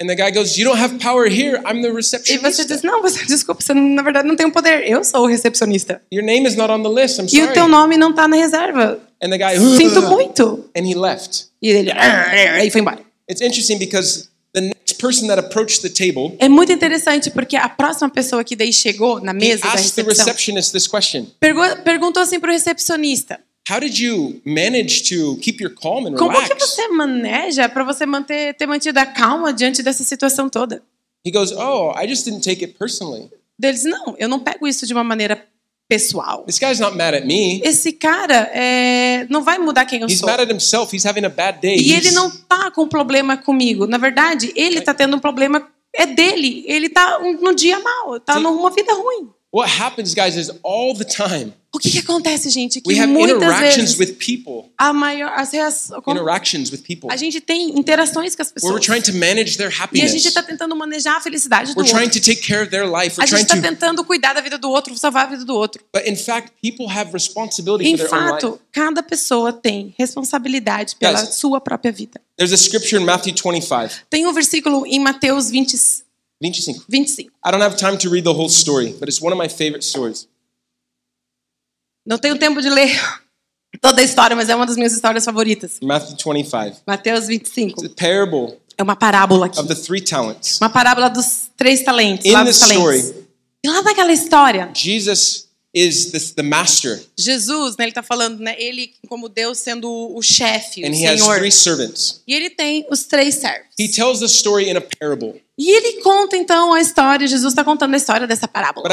And the guy goes, "You don't have power here. I'm the E você diz, não, você, desculpa, você na verdade não tem o poder. Eu sou o recepcionista. Your name is not on the list. I'm E o teu sorry." nome não tá na reserva. And the guy, Sinto muito. and he left. E ele e foi embora. It's interesting because the next person that approached the table, É muito interessante porque a próxima pessoa que daí chegou na mesa da asked the recepção receptionist this question: pergu- perguntou assim pro recepcionista: How did you manage to keep your calm and Como que você maneja para você manter ter mantido a calma diante dessa situação toda? He goes, Oh, I just didn't take it personally. Deles não, eu não pego isso de uma maneira pessoal. This guy's not mad at me. Esse cara é, não vai mudar quem eu He's sou. mad at himself. He's having a bad day. E ele não tá com problema comigo. Na verdade, ele tá tendo um problema é dele. Ele tá um- num dia mal, tá Sim. numa vida ruim. What happens, guys, is all the time O que, que acontece, gente? Que we have muitas interactions vezes with people, a maior as reações, interactions with people, a gente tem interações com as we're pessoas. trying to manage their E a gente happiness. está tentando manejar a felicidade do We're trying outro. to take care of their life. A We're gente trying está to, tentando cuidar da vida do outro, salvar a vida do outro. but in fact, people have responsibility Em for their own life. fato, cada pessoa tem responsabilidade pela sua própria vida. There's a scripture in Matthew 25, Tem um versículo em Mateus 20, 25. 25. I don't have time to read the whole story, but it's one of my favorite stories. Não tenho tempo de ler toda a história, mas é uma das minhas histórias favoritas. Matthew 25. Mateus 25. It's a parable É uma parábola aqui. of the three talents. Uma parábola dos três talentos. In lá this talentos. story- E lá naquela história, Jesus is the, the master, Jesus, né, ele está falando, né, ele como Deus sendo o chefe, o and he has Senhor. three servants. E ele tem os três servos. He tells the story in a parable. E ele conta então a história, Jesus está contando a história dessa parábola.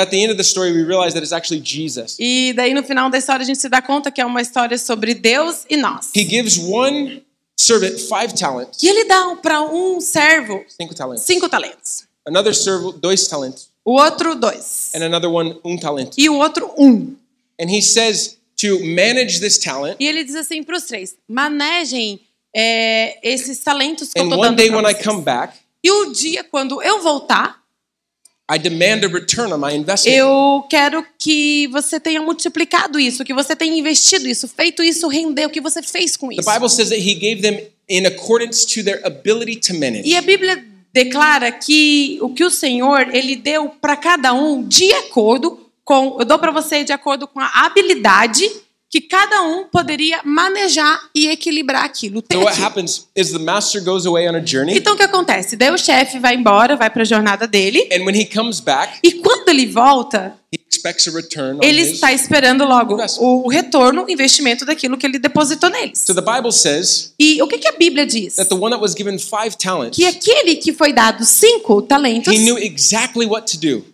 E daí no final da história a gente se dá conta que é uma história sobre Deus e nós. He gives one servant five talents, E ele dá para um servo cinco talentos. cinco talentos, Another servant, dois talentos, o outro dois and another one, um talento. e o outro um. And he says to manage this talent. E ele diz assim para os três: manejem é, esses talentos que eu And estou one dando day pra when I come back, E o dia quando eu voltar, I demand a return on my investment. eu quero que você tenha multiplicado isso, que você tenha investido isso, feito isso render, o que você fez com The isso. Bible says that he gave them in accordance to their ability to manage. E a Bíblia declara que o que o Senhor ele deu para cada um de acordo com, eu dou para você de acordo com a habilidade que cada um poderia manejar e equilibrar aquilo. ter So what happens is the master goes away on a journey, Então o que acontece? Daí o chefe vai embora, vai para a jornada dele, and when he comes back, e quando ele volta, he expects a return on ele his. está esperando logo o retorno, o investimento daquilo que ele depositou neles. So the Bible says E o que, que a Bíblia diz? that the one that was given five talents, Que aquele que foi dado cinco talentos, he knew exactly what to do.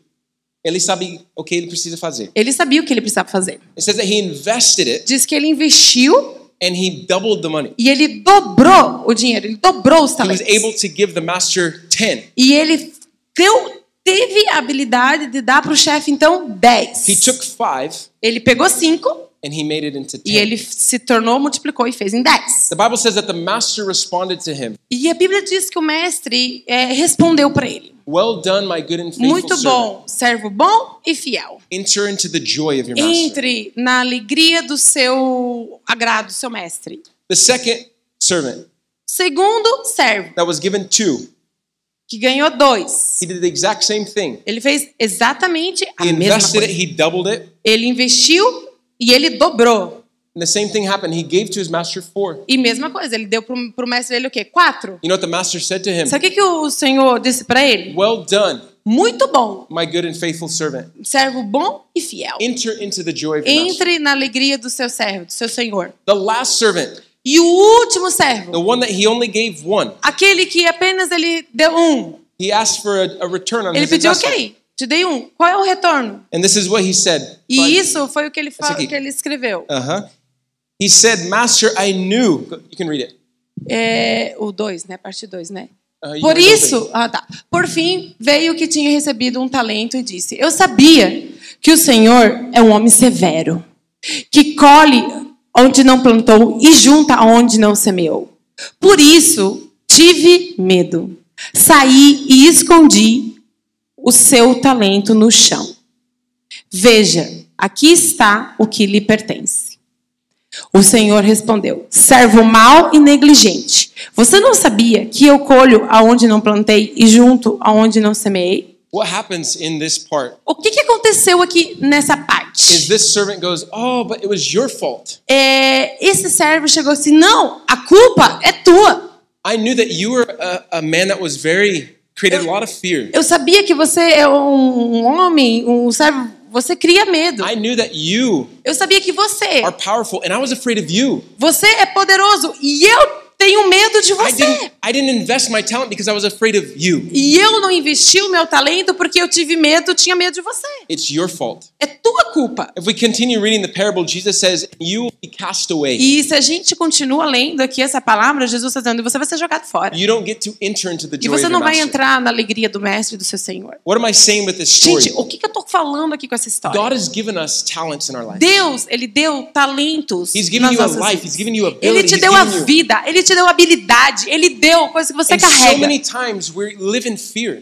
Ele sabe o que ele precisa fazer. ele sabia o que ele precisava fazer. It says that he invested it Diz que ele investiu and he doubled the money. e ele dobrou o dinheiro, ele dobrou os He was talentos. able to give the master 10. E ele deu, teve a habilidade de dar para o chefe, então, 10. He took five Ele pegou cinco and he made it into 10. e ele se tornou, multiplicou e fez em 10. The Bible says that the master responded to him, E a Bíblia diz que o mestre é, respondeu para ele. Well done, my good and faithful Muito bom, servo bom e fiel. Enter into the joy of your master. Entre na alegria do seu agrado, do seu mestre. The second servant Segundo servo, that was given two, que ganhou dois. he did the exact same thing. Ele fez exatamente a He mesma coisa. he doubled it, Ele investiu e ele dobrou. and the same thing happened. He gave to his master four. E mesma coisa, ele deu pro, pro mestre dele o quê? Quatro. You know what the master said to him? Sabe o que, o Senhor disse para ele? Well done, Muito bom, my good and faithful servant. servo bom e fiel. Enter into the joy of your master. Entre na alegria do seu servo, do seu Senhor. The last servant, E o último the servo, one that he only gave one, aquele que apenas ele deu um. he asked for a, a return on Ele his pediu, investment. ok, te dei um. Qual é o retorno? And this is what he said. E isso foi o que ele, Esse fa- aqui. que ele escreveu. Uh huh. He said, Master, I knew. You can read it. É, o 2, né? Parte 2, né? Uh, Por isso, ah, tá. Por fim, veio que tinha recebido um talento e disse: Eu sabia que o Senhor é um homem severo, que colhe onde não plantou e junta onde não semeou. Por isso, tive medo. Saí e escondi o seu talento no chão. Veja, aqui está o que lhe pertence. O Senhor respondeu: Servo mau e negligente. Você não sabia que eu colho aonde não plantei e junto aonde não semeei? What happens in this part O que, que aconteceu aqui nessa is parte? this servant goes, Oh, but it was your fault. É, esse servo chegou assim: Não, a culpa é tua. I knew that you were a, a man that was very, created a lot of fear. Eu sabia que você é um homem, um servo, você cria medo. I knew that you Eu sabia que você, are powerful, and I was afraid of you. você é poderoso e eu tenho medo de I você. didn't, I didn't invest my talent because I was afraid of you. E eu não investi o meu talento porque eu tive medo, tinha medo de você. It's your fault. É tua culpa. If we continue reading the parable, Jesus says, You will be cast away. E se a gente continua lendo aqui essa palavra, Jesus está dizendo, você vai ser jogado fora. E você não vai entrar na alegria do mestre e do seu Senhor. What am I saying with this story? Gente, o que, que eu tô falando aqui com essa história? God has given us talents in our life. Deus, ele deu talentos Ele te deu a vida, ele te deu habilidade, ele deu coisa que você And carrega.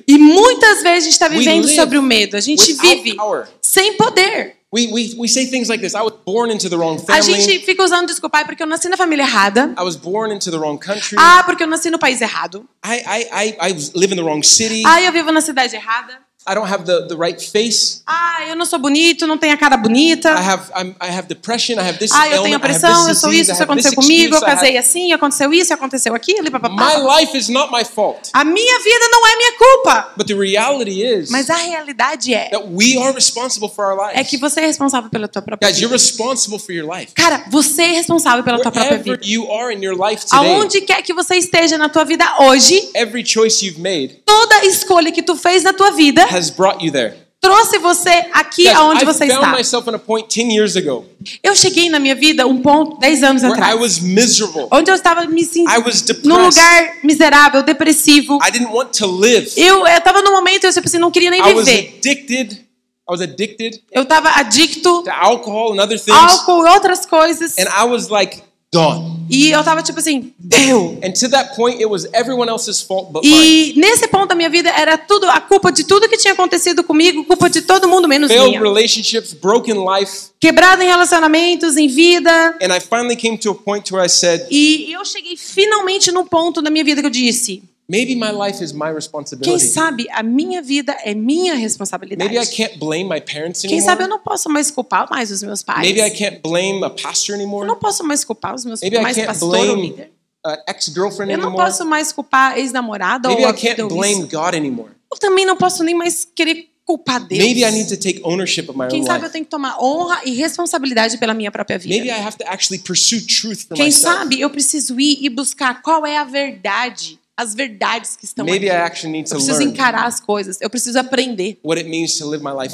E muitas vezes a gente está vivendo sobre o medo. A gente vive power. sem poder. We, we, we say things like this I was born into the wrong A gente fica usando desculpa, "Ai, porque eu nasci na família errada. I was born into the wrong country. Ah, porque eu nasci no país errado. I, I, I, I live in the wrong city. Ah, eu vivo na cidade errada. I don't have the, the right face. Ah, eu não sou bonito, não tenho a cara bonita. I have, I'm, I have depression. I have this Ah, eu tenho pressão, eu sou isso, isso aconteceu comigo, eu casei assim, aconteceu isso, aconteceu aquilo, e papapá. My life is not my fault. A minha vida não é minha culpa. But the reality is Mas a realidade é, that we are responsible for our é lives. que você é responsável pela tua própria Guys, you're vida. responsible for your life. Cara, você é responsável pela tua própria Wherever vida. you are in your life today, Aonde quer que você esteja na tua vida hoje, every choice you've made toda escolha que tu fez na tua vida has brought you there. trouxe você aqui Guys, aonde I você found está. myself in a point 10 years ago Eu cheguei na minha vida um ponto 10 anos where I atrás, was miserable. onde eu estava me sentindo I was depressed. num lugar miserável, depressivo. I didn't want to live. Eu estava num momento eu tipo assim, não queria nem I was viver. addicted. I was addicted Eu estava adicto, to alcohol and other things. álcool e outras coisas. And I was like, done. E eu tava tipo assim, deu. And to that point, it was everyone else's fault but mine. E nesse ponto da minha vida era tudo a culpa de tudo que tinha acontecido comigo, culpa de todo mundo menos Failed minha. relationships, broken life. Quebrado em relacionamentos, em vida. And I finally came to a point where I said, E eu cheguei finalmente no ponto da minha vida que eu disse: maybe my life is my quem responsibility. sabe a minha vida é minha Maybe I responsabilidade. can't blame my parents Quem sabe eu anymore. não posso mais culpar mais os meus pais. Maybe I can't blame a pastor Eu anymore. não posso mais culpar os meus Maybe I mais can't pastor ou blame líder. an ex-girlfriend Eu não anymore. posso mais culpar ex-namorada ou I can't ou blame. God anymore. Eu também não posso nem mais querer culpar Deus. Maybe I need to take ownership of my Quem own sabe eu life. tenho que tomar honra e responsabilidade pela minha própria vida. Maybe I have to actually pursue truth for Quem myself. sabe eu preciso ir e buscar qual é a verdade, as verdades que estão Maybe aqui. Eu preciso encarar as coisas, eu preciso aprender.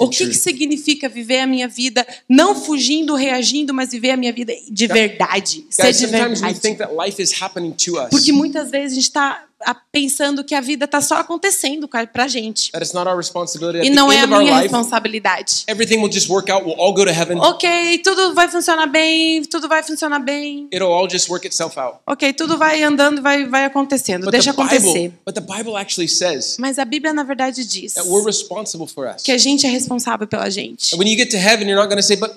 O que, que significa viver a minha vida não fugindo, reagindo, mas viver a minha vida de verdade, ser Guys, de we think verdade. Porque muitas vezes a gente está pensando que a vida está só acontecendo cara, pra gente. That it's not our responsibility. At E não é a minha responsabilidade. everything will just work out. We'll all go to heaven. Ok, tudo vai funcionar bem, tudo vai funcionar bem. It'll all just work itself out. Ok, tudo vai andando, vai, vai acontecendo. But Deixa the Bible, acontecer. but the Bible actually says Mas a Bíblia, na verdade, diz that we're responsible for us. que a gente é responsável pela gente. And when you get to heaven, you're not going to say, "But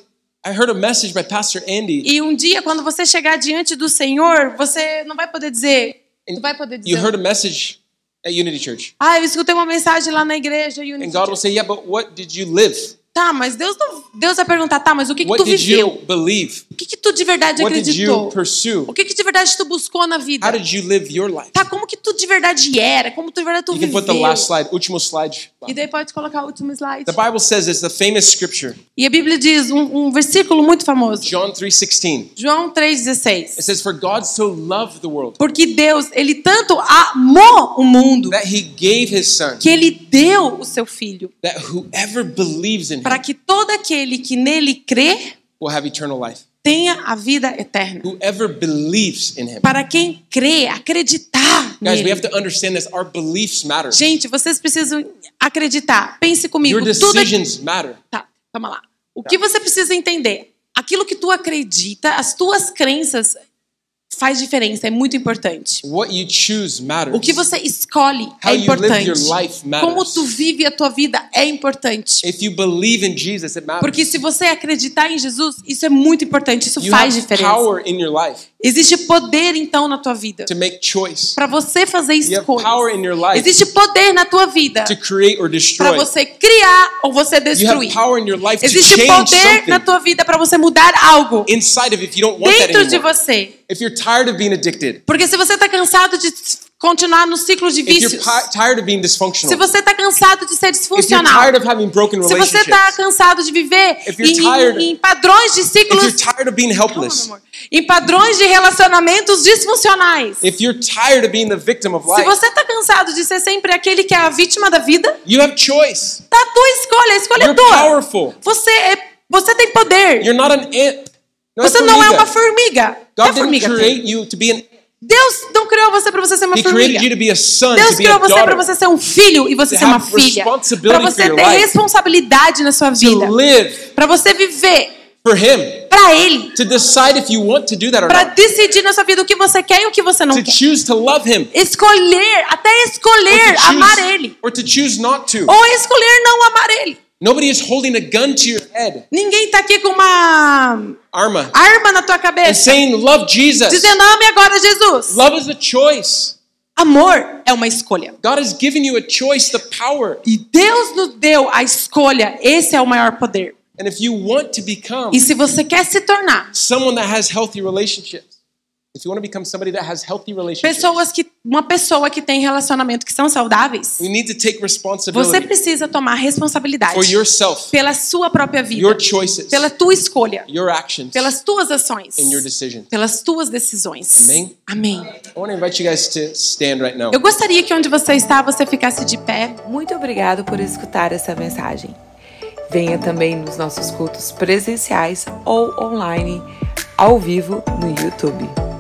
I heard a message by Pastor Andy. E um dia, quando você chegar diante do Senhor, você não vai poder dizer. Tu vai poder You heard dizer. a message at Unity Church." Ah, eu escutei uma mensagem lá na igreja. Unity And God will say, "Yeah, but what did you live? Tá, mas Deus não. Deus vai perguntar, tá, mas o que, que tu What did viveu? O que, que tu de verdade What acreditou? pursue? O que, que de verdade tu buscou na vida? How did you live your life?" Tá, como que tu de verdade era? Como tu de verdade tu You viveu? put the last slide, último slide. E daí pode colocar o último slide. The Bible says it's the famous scripture, E a Bíblia diz um, um versículo muito famoso. John 3:16. João It 3,16. says, "For God so loved the world Porque Deus, Ele tanto amou o mundo that He gave His Son, que Ele deu o seu Filho that whoever believes in para Him que todo aquele que nele crê will have eternal life. tenha a vida eterna. Whoever believes in Him." Para quem crê, acreditar Guys, we have to understand this. Our beliefs matter. Gente, vocês precisam acreditar. Pense comigo. Your Tudo é... decisions matter. Tá, calma lá. O que você precisa entender? Aquilo que tu acredita, as tuas crenças faz diferença, é muito importante. What you choose matters. O que você escolhe How é you live importante. your life matters. Como tu vive a tua vida é importante. If you believe in Jesus, it matters. Porque se você acreditar em Jesus, isso é muito importante, isso you faz diferença. Existe poder então na tua vida para você fazer escolhas. Existe poder na tua vida para você criar ou você destruir. Existe poder na tua vida para você mudar algo dentro de você. Porque se você está cansado de continuar no ciclo de vícios, se você está cansado de ser disfuncional, se você está cansado de viver em, tired- em- padrões de ciclos, helpless, em padrões de relacionamentos disfuncionais, of se life, você está cansado de ser sempre aquele que é a vítima da vida, you have choice. tá a tua escolha, a escolha é You're tua. powerful. Você é você tem poder. You're not an ant. Você não é uma formiga. God é didn't create you to be an. Deus não criou você para você ser uma He formiga. created you to be a son, Deus criou você para você ser um filho e você ser uma filha. Para você ter responsabilidade na sua vida. Para você viver para Ele. Para decidir na sua vida o que você quer e o que você não to quer. choose to love Him, Escolher, até escolher amar Ele. or to choose not to. Ou escolher não amar Ele. Nobody is holding a gun to your head, Ninguém tá aqui com uma Arma, arma na tua and cabeça saying, "Love Jesus." dizendo ame agora Jesus. Love is a choice. Amor é uma escolha. God has given you a choice, the power. E Deus nos deu a escolha. Esse é o maior poder. And if you want to become E se você quer se tornar someone that has healthy relationships, if you want to become somebody that has healthy relationships, pessoas que uma pessoa que tem relacionamento que são saudáveis, we need to take você responsibility precisa tomar responsabilidade for yourself, pela sua própria vida, your choices, pela tua escolha, your actions, pelas tuas ações, and your decisions. pelas tuas decisões. Amém? Amém. I want to invite you guys to stand right now. Eu gostaria que onde você está você ficasse de pé. Muito obrigado por escutar essa mensagem. Venha também nos nossos cultos presenciais ou online, ao vivo no YouTube.